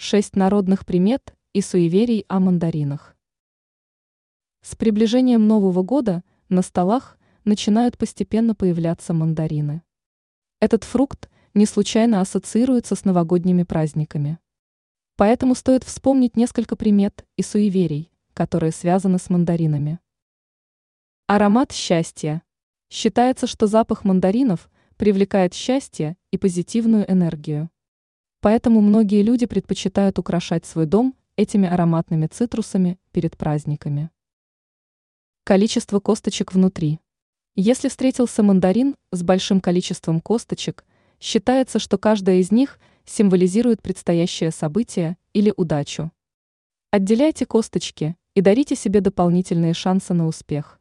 Шесть народных примет и суеверий о мандаринах. С приближением Нового года на столах начинают постепенно появляться мандарины. Этот фрукт не случайно ассоциируется с новогодними праздниками. Поэтому стоит вспомнить несколько примет и суеверий, которые связаны с мандаринами. Аромат счастья. Считается, что запах мандаринов привлекает счастье и позитивную энергию. Поэтому многие люди предпочитают украшать свой дом этими ароматными цитрусами перед праздниками. Количество косточек внутри. Если встретился мандарин с большим количеством косточек, считается, что каждая из них символизирует предстоящее событие или удачу. Отделяйте косточки и дарите себе дополнительные шансы на успех.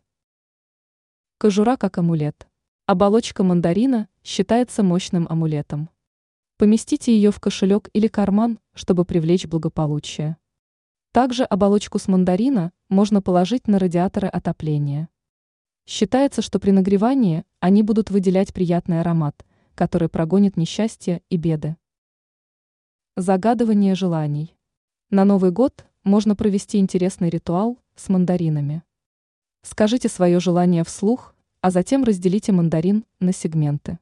Кожура как амулет. Оболочка мандарина считается мощным амулетом. Поместите ее в кошелек или карман, чтобы привлечь благополучие. Также оболочку с мандарина можно положить на радиаторы отопления. Считается, что при нагревании они будут выделять приятный аромат, который прогонит несчастье и беды. Загадывание желаний. На Новый год можно провести интересный ритуал с мандаринами. Скажите свое желание вслух, а затем разделите мандарин на сегменты.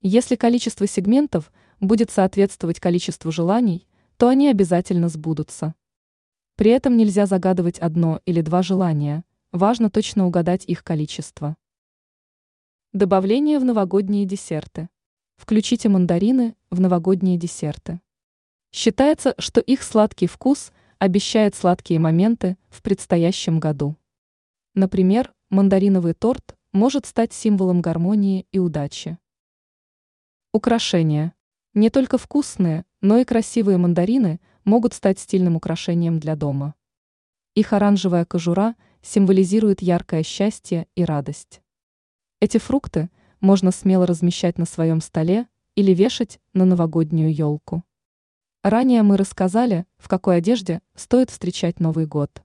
Если количество сегментов будет соответствовать количеству желаний, то они обязательно сбудутся. При этом нельзя загадывать одно или два желания, важно точно угадать их количество. Добавление в новогодние десерты. Включите мандарины в новогодние десерты. Считается, что их сладкий вкус обещает сладкие моменты в предстоящем году. Например, мандариновый торт может стать символом гармонии и удачи. Украшения. Не только вкусные, но и красивые мандарины могут стать стильным украшением для дома. Их оранжевая кожура символизирует яркое счастье и радость. Эти фрукты можно смело размещать на своем столе или вешать на новогоднюю елку. Ранее мы рассказали, в какой одежде стоит встречать Новый год.